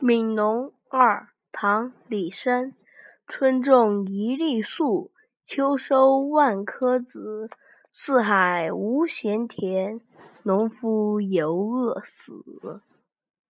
悯农二唐李绅春种一粒粟秋收万颗子四海无闲田农夫犹饿死。